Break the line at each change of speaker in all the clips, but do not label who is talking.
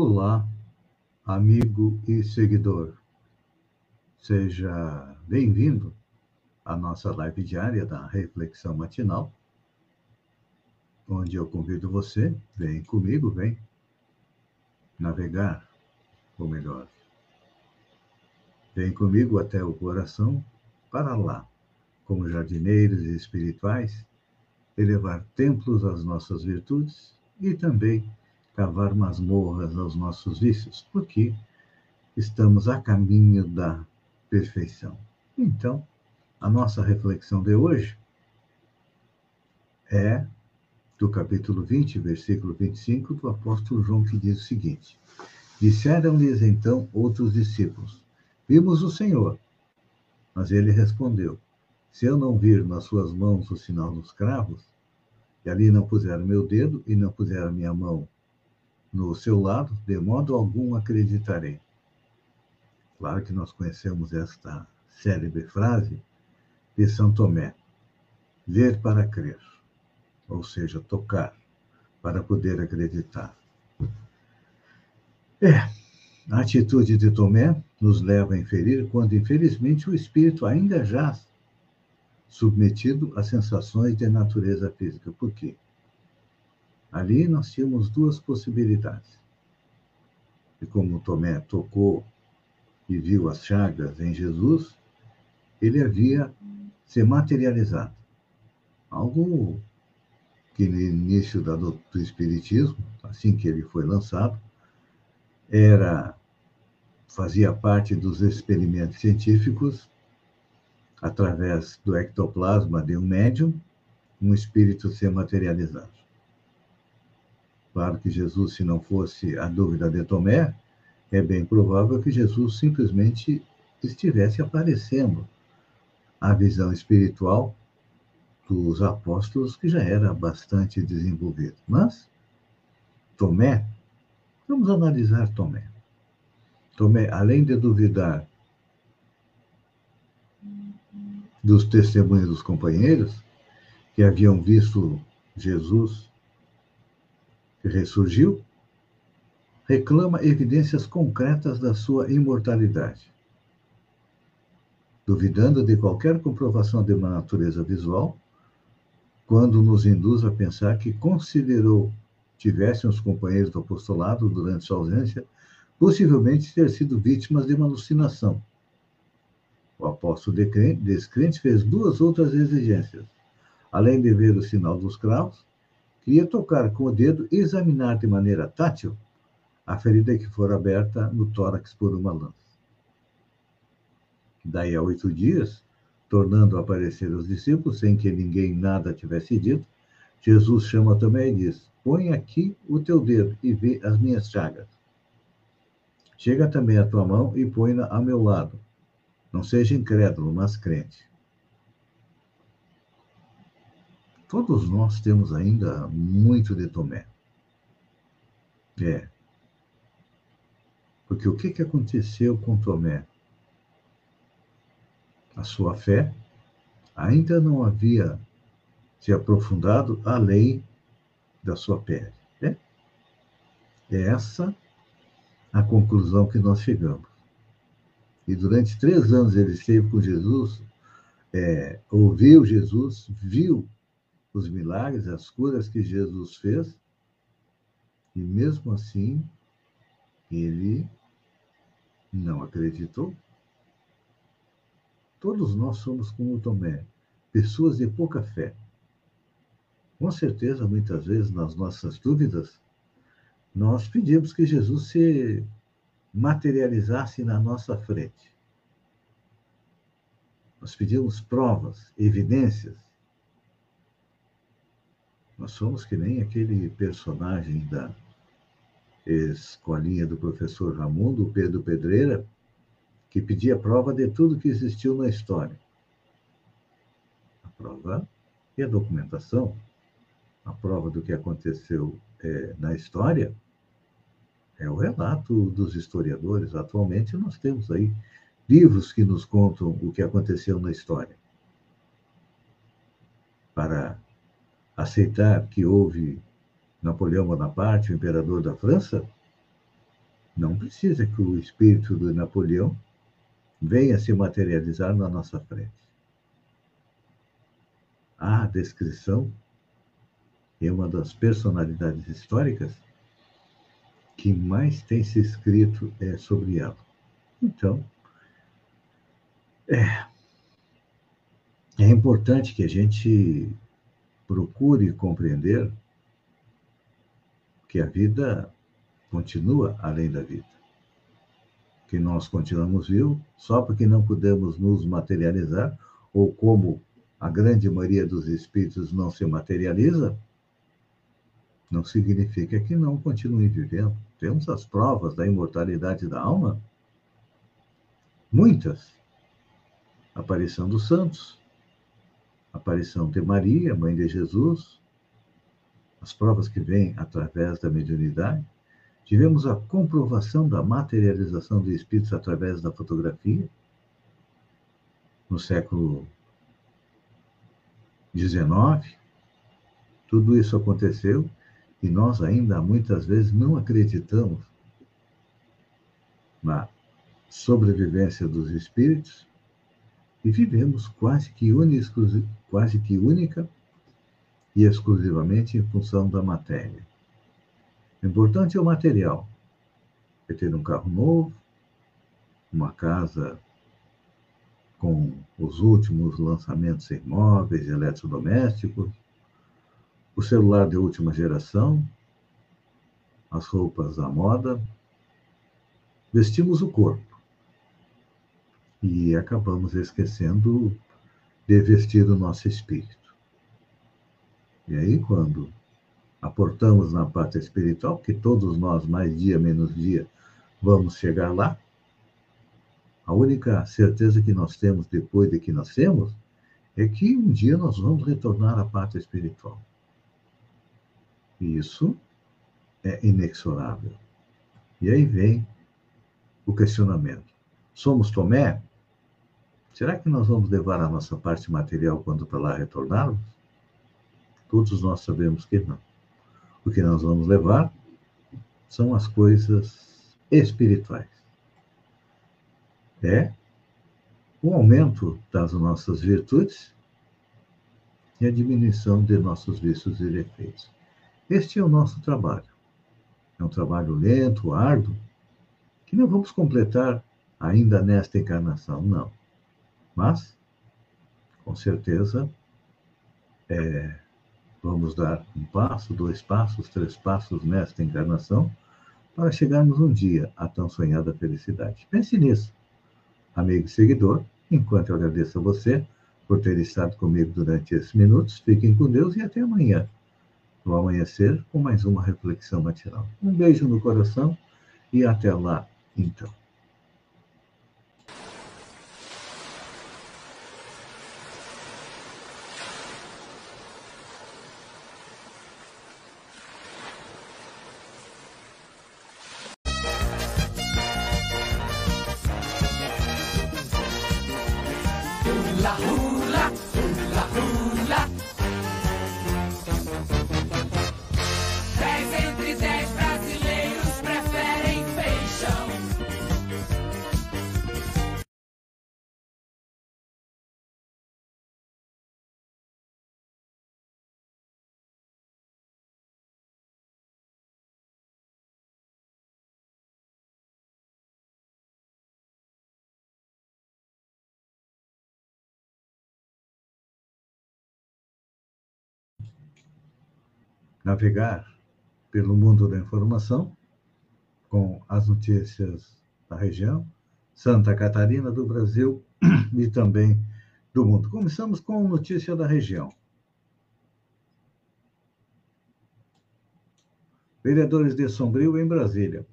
Olá, amigo e seguidor. Seja bem-vindo à nossa live diária da Reflexão Matinal, onde eu convido você, vem comigo, vem navegar, ou melhor, vem comigo até o coração para lá, como jardineiros espirituais, elevar templos às nossas virtudes e também cavar masmorras aos nossos vícios, porque estamos a caminho da perfeição. Então, a nossa reflexão de hoje é do capítulo 20, versículo 25 do apóstolo João, que diz o seguinte: Disseram-lhes então outros discípulos: Vimos o Senhor. Mas ele respondeu: Se eu não vir nas suas mãos o sinal dos cravos, e ali não puser meu dedo e não puser a minha mão no seu lado, de modo algum acreditarei. Claro que nós conhecemos esta célebre frase de São Tomé: ver para crer, ou seja, tocar para poder acreditar. É, a atitude de Tomé nos leva a inferir quando, infelizmente, o espírito ainda jaz submetido a sensações de natureza física. Por quê? Ali nós tínhamos duas possibilidades. E como Tomé tocou e viu as chagas em Jesus, ele havia se materializado. Algo que no início do Espiritismo, assim que ele foi lançado, era fazia parte dos experimentos científicos através do ectoplasma de um médium, um espírito se materializar. Claro que Jesus, se não fosse a dúvida de Tomé, é bem provável que Jesus simplesmente estivesse aparecendo a visão espiritual dos apóstolos, que já era bastante desenvolvida. Mas, Tomé, vamos analisar Tomé. Tomé, além de duvidar dos testemunhos dos companheiros, que haviam visto Jesus que ressurgiu, reclama evidências concretas da sua imortalidade. Duvidando de qualquer comprovação de uma natureza visual, quando nos induz a pensar que considerou tivessem os companheiros do apostolado durante sua ausência, possivelmente ter sido vítimas de uma alucinação. O apóstolo descrente fez duas outras exigências. Além de ver o sinal dos cravos, Queria tocar com o dedo e examinar de maneira tátil a ferida que for aberta no tórax por uma lança. Daí a oito dias, tornando a aparecer os discípulos, sem que ninguém nada tivesse dito, Jesus chama Tomé e diz: Põe aqui o teu dedo e vê as minhas chagas. Chega também a tua mão e põe-na a meu lado. Não seja incrédulo, mas crente. Todos nós temos ainda muito de Tomé. É. Porque o que, que aconteceu com Tomé? A sua fé ainda não havia se aprofundado além da sua pele. Né? É essa a conclusão que nós chegamos. E durante três anos ele esteve com Jesus, é, ouviu Jesus, viu os milagres, as curas que Jesus fez, e mesmo assim, ele não acreditou. Todos nós somos como Tomé, pessoas de pouca fé. Com certeza, muitas vezes, nas nossas dúvidas, nós pedimos que Jesus se materializasse na nossa frente. Nós pedimos provas, evidências, Nós somos que nem aquele personagem da escolinha do professor Ramundo, Pedro Pedreira, que pedia prova de tudo que existiu na história. A prova e a documentação, a prova do que aconteceu é, na história, é o relato dos historiadores. Atualmente, nós temos aí livros que nos contam o que aconteceu na história. Para aceitar que houve Napoleão Bonaparte, o imperador da França, não precisa que o espírito de Napoleão venha se materializar na nossa frente. A descrição é uma das personalidades históricas que mais tem se escrito é sobre ela. Então, é, é importante que a gente procure compreender que a vida continua além da vida. Que nós continuamos vivos só porque não podemos nos materializar, ou como a grande maioria dos espíritos não se materializa, não significa que não continue vivendo. Temos as provas da imortalidade da alma, muitas. Aparição dos santos, aparição de Maria, mãe de Jesus, as provas que vêm através da mediunidade. Tivemos a comprovação da materialização de espíritos através da fotografia. No século XIX, tudo isso aconteceu e nós ainda muitas vezes não acreditamos na sobrevivência dos espíritos e vivemos quase que, quase que única e exclusivamente em função da matéria. O importante é o material. É ter um carro novo, uma casa com os últimos lançamentos em móveis e eletrodomésticos, o celular de última geração, as roupas à moda, vestimos o corpo e acabamos esquecendo de vestir o nosso espírito. E aí, quando aportamos na parte espiritual, que todos nós, mais dia menos dia, vamos chegar lá, a única certeza que nós temos depois de que nascemos é que um dia nós vamos retornar à parte espiritual. E isso é inexorável. E aí vem o questionamento: somos Tomé? Será que nós vamos levar a nossa parte material quando para lá retornarmos? Todos nós sabemos que não. O que nós vamos levar são as coisas espirituais. É o aumento das nossas virtudes e a diminuição de nossos vícios e defeitos. Este é o nosso trabalho. É um trabalho lento, árduo, que não vamos completar ainda nesta encarnação, não. Mas, com certeza, é, vamos dar um passo, dois passos, três passos nesta encarnação para chegarmos um dia à tão sonhada felicidade. Pense nisso, amigo e seguidor, enquanto eu agradeço a você por ter estado comigo durante esses minutos. Fiquem com Deus e até amanhã no amanhecer com mais uma reflexão matinal. Um beijo no coração e até lá, então. Navegar pelo mundo da informação com as notícias da região, Santa Catarina, do Brasil e também do mundo. Começamos com notícia da região. Vereadores de Sombrio em Brasília.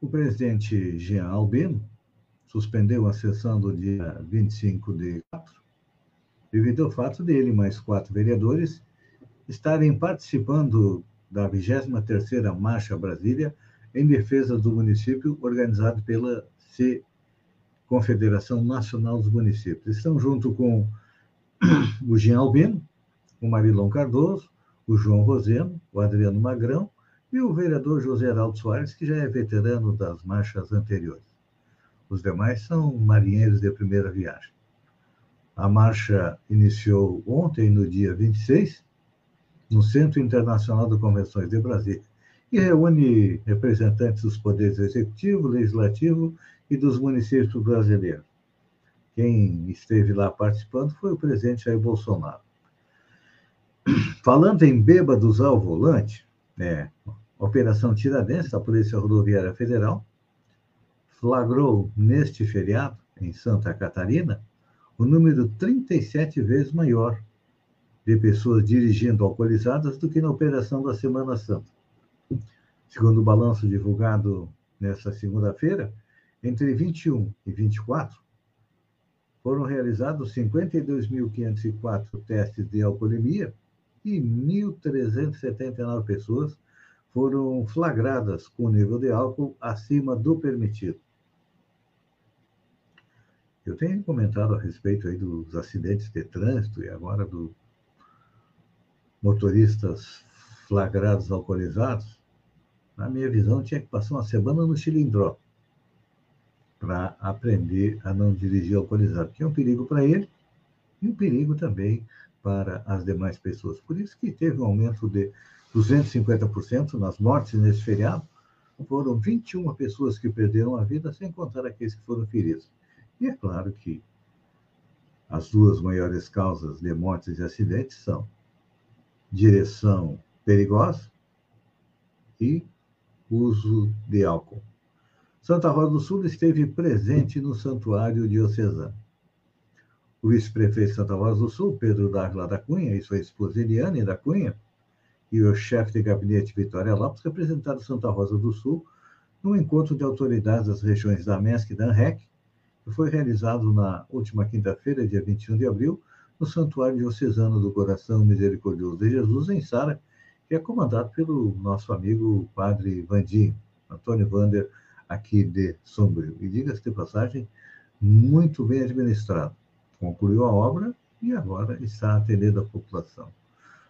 O presidente Jean Albino suspendeu a sessão do dia 25 de 4, devido ao fato dele mais quatro vereadores estarem participando da 23ª Marcha Brasília em defesa do município, organizado pela C Confederação Nacional dos Municípios. Estão junto com o Jean Albino, o Marilão Cardoso, o João Roseno, o Adriano Magrão e o vereador José Heraldo Soares, que já é veterano das marchas anteriores. Os demais são marinheiros de primeira viagem. A marcha iniciou ontem, no dia 26, no Centro Internacional de Convenções de Brasília, e reúne representantes dos poderes executivo, legislativo e dos municípios brasileiros. Quem esteve lá participando foi o presidente Jair Bolsonaro. Falando em bêbados ao volante, né, Operação Tiradentes, da Polícia Rodoviária Federal, flagrou neste feriado, em Santa Catarina, o número 37 vezes maior de pessoas dirigindo alcoolizadas do que na operação da Semana Santa. Segundo o balanço divulgado nesta segunda-feira, entre 21 e 24, foram realizados 52.504 testes de alcoolemia e 1.379 pessoas foram flagradas com nível de álcool acima do permitido. Eu tenho comentado a respeito aí dos acidentes de trânsito e agora do motoristas flagrados alcoolizados, na minha visão, tinha que passar uma semana no cilindró para aprender a não dirigir alcoolizado, que é um perigo para ele e um perigo também para as demais pessoas. Por isso que teve um aumento de 250% nas mortes nesse feriado. Foram 21 pessoas que perderam a vida, sem contar aqueles que foram feridos. E é claro que as duas maiores causas de mortes e acidentes são direção perigosa e uso de álcool. Santa Rosa do Sul esteve presente no Santuário Diocesano. O vice-prefeito de Santa Rosa do Sul, Pedro Dávila da Cunha, e sua esposa Eliane da Cunha, e o chefe de gabinete Vitória Lopes representaram Santa Rosa do Sul no encontro de autoridades das regiões da MESC e da ANREC, que foi realizado na última quinta-feira, dia 21 de abril, no Santuário Diocesano do Coração Misericordioso de Jesus, em Sara, que é comandado pelo nosso amigo Padre Vandinho, Antônio Vander, aqui de Sombrio. E diga-se de passagem, muito bem administrado. Concluiu a obra e agora está atendendo a população.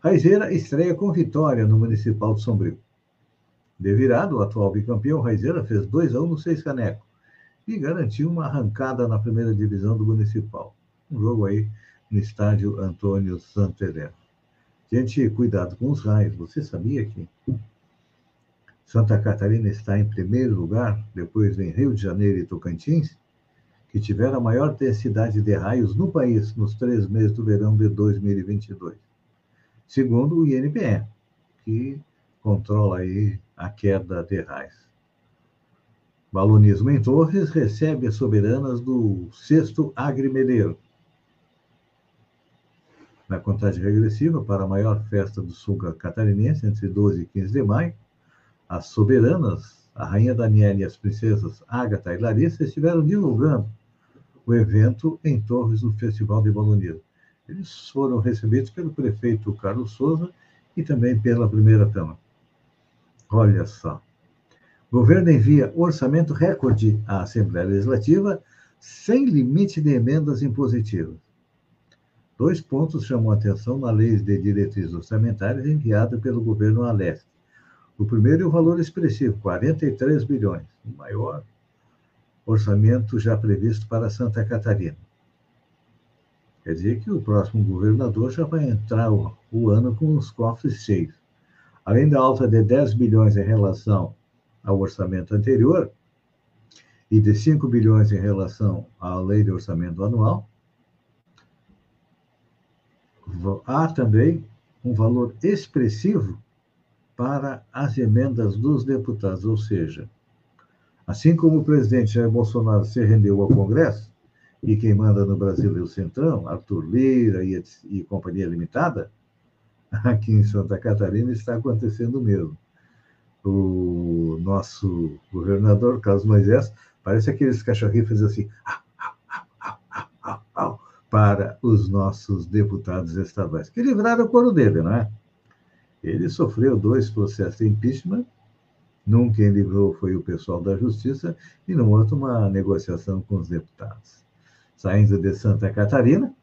Raizeira estreia com vitória no Municipal de Sombrio. De virado, o atual bicampeão Raizeira fez 2 a 1 no Seis Caneco e garantiu uma arrancada na primeira divisão do Municipal. Um jogo aí no estádio Antônio Santo Heleno. Gente, cuidado com os raios. Você sabia que Santa Catarina está em primeiro lugar, depois vem Rio de Janeiro e Tocantins, que tiveram a maior densidade de raios no país nos três meses do verão de 2022. Segundo o INPE, que controla aí a queda de raios. Balonismo em Torres recebe as soberanas do sexto Agrimedeiro na contagem regressiva para a maior festa do sul catarinense, entre 12 e 15 de maio, as soberanas, a rainha Daniela e as princesas Agatha e Larissa, estiveram divulgando o evento em Torres do Festival de Balonismo. Eles foram recebidos pelo prefeito Carlos Souza e também pela primeira-dama. Olha só. O governo envia orçamento recorde à Assembleia Legislativa sem limite de emendas impositivas. Dois pontos chamam a atenção na lei de diretrizes orçamentárias enviada pelo governo a leste. O primeiro é o valor expressivo, 43 bilhões, o maior orçamento já previsto para Santa Catarina. Quer dizer que o próximo governador já vai entrar o, o ano com os cofres cheios. Além da alta de 10 bilhões em relação ao orçamento anterior e de 5 bilhões em relação à lei de orçamento anual, há também um valor expressivo para as emendas dos deputados, ou seja, assim como o presidente Jair Bolsonaro se rendeu ao Congresso, e quem manda no Brasil é o Centrão, Arthur Lira e, e Companhia Limitada, aqui em Santa Catarina está acontecendo o mesmo. o nosso governador, Carlos Moisés, parece aqueles cachorrinhos assim, para os nossos deputados estaduais, que livraram o coro dele, não é? Ele sofreu dois processos de impeachment, num quem livrou foi o pessoal da Justiça, e no outro uma negociação com os deputados. Saindo de Santa Catarina,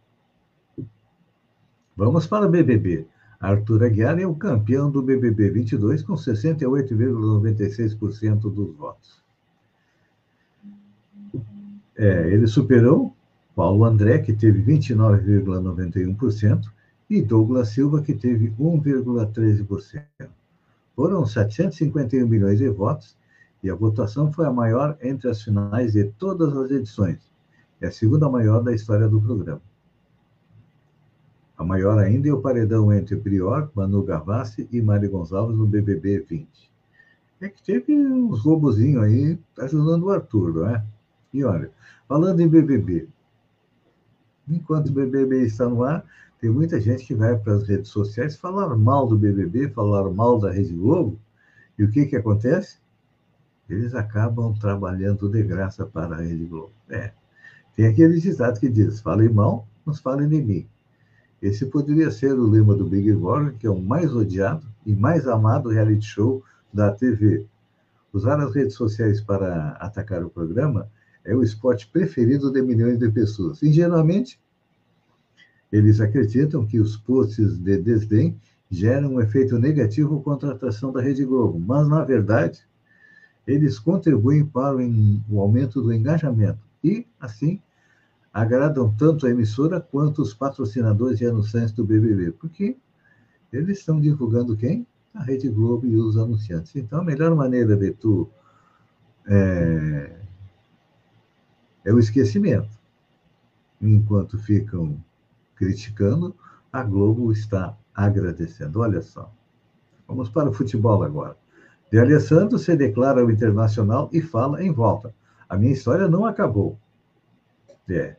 vamos para o BBB. Arthur Aguiar é o campeão do BBB 22 com 68,96% dos votos. É, ele superou Paulo André, que teve 29,91%, e Douglas Silva, que teve 1,13%. Foram 751 milhões de votos e a votação foi a maior entre as finais de todas as edições. É a segunda maior da história do programa. A maior ainda é o paredão entre Prior, Manu Gavassi e Mari Gonçalves no BBB 20. É que teve uns robozinhos aí ajudando o Arthur, não é? E olha, falando em BBB, enquanto o BBB está no ar, tem muita gente que vai para as redes sociais falar mal do BBB, falar mal da Rede Globo, e o que, que acontece? Eles acabam trabalhando de graça para a Rede Globo. É. Tem aquele ditado que diz: falem mal, mas falem de mim. Esse poderia ser o lema do Big Brother, que é o mais odiado e mais amado reality show da TV. Usar as redes sociais para atacar o programa é o esporte preferido de milhões de pessoas. Ingenuamente, eles acreditam que os posts de desdém geram um efeito negativo contra a atração da Rede Globo, mas, na verdade, eles contribuem para o aumento do engajamento e, assim, agradam tanto a emissora quanto os patrocinadores e anunciantes do BBB, porque eles estão divulgando quem? A Rede Globo e os anunciantes. Então, a melhor maneira de tu é, é o esquecimento. Enquanto ficam criticando, a Globo está agradecendo. Olha só. Vamos para o futebol agora. De Alessandro se declara o internacional e fala em volta. A minha história não acabou. É,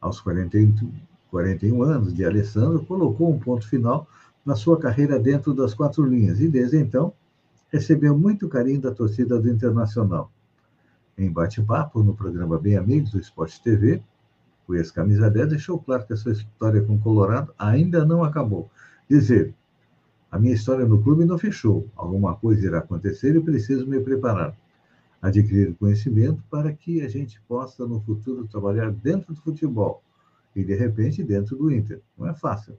aos 41, 41 anos, de Alessandro colocou um ponto final na sua carreira dentro das quatro linhas e, desde então, recebeu muito carinho da torcida do Internacional em bate-papo no programa Bem Amigos do Esporte TV, o ex-camisa 10 deixou claro que a sua história com o Colorado ainda não acabou. Dizer, a minha história no clube não fechou. Alguma coisa irá acontecer e preciso me preparar. Adquirir conhecimento para que a gente possa, no futuro, trabalhar dentro do futebol e, de repente, dentro do Inter. Não é fácil.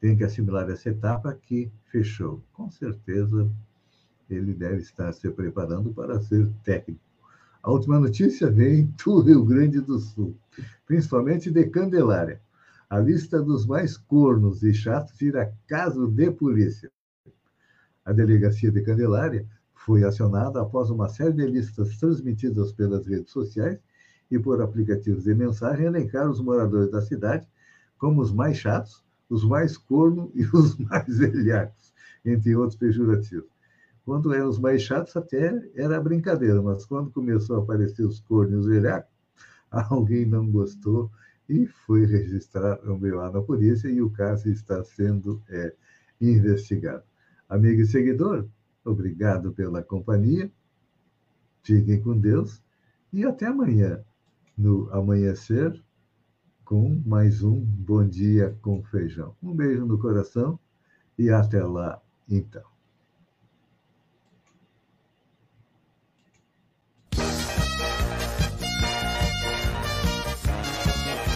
Tem que assimilar essa etapa que fechou. Com certeza, ele deve estar se preparando para ser técnico a última notícia vem do Rio Grande do Sul, principalmente de Candelária. A lista dos mais cornos e chatos vira caso de polícia. A delegacia de Candelária foi acionada após uma série de listas transmitidas pelas redes sociais e por aplicativos de mensagem elencar os moradores da cidade como os mais chatos, os mais cornos e os mais velhacos, entre outros pejorativos. Quando eram os mais chatos, até era brincadeira, mas quando começou a aparecer os cornos velhacos, alguém não gostou e foi registrar um BO na polícia e o caso está sendo é, investigado. Amigo e seguidor, obrigado pela companhia, fiquem com Deus e até amanhã, no amanhecer, com mais um Bom Dia com Feijão. Um beijo no coração e até lá, então.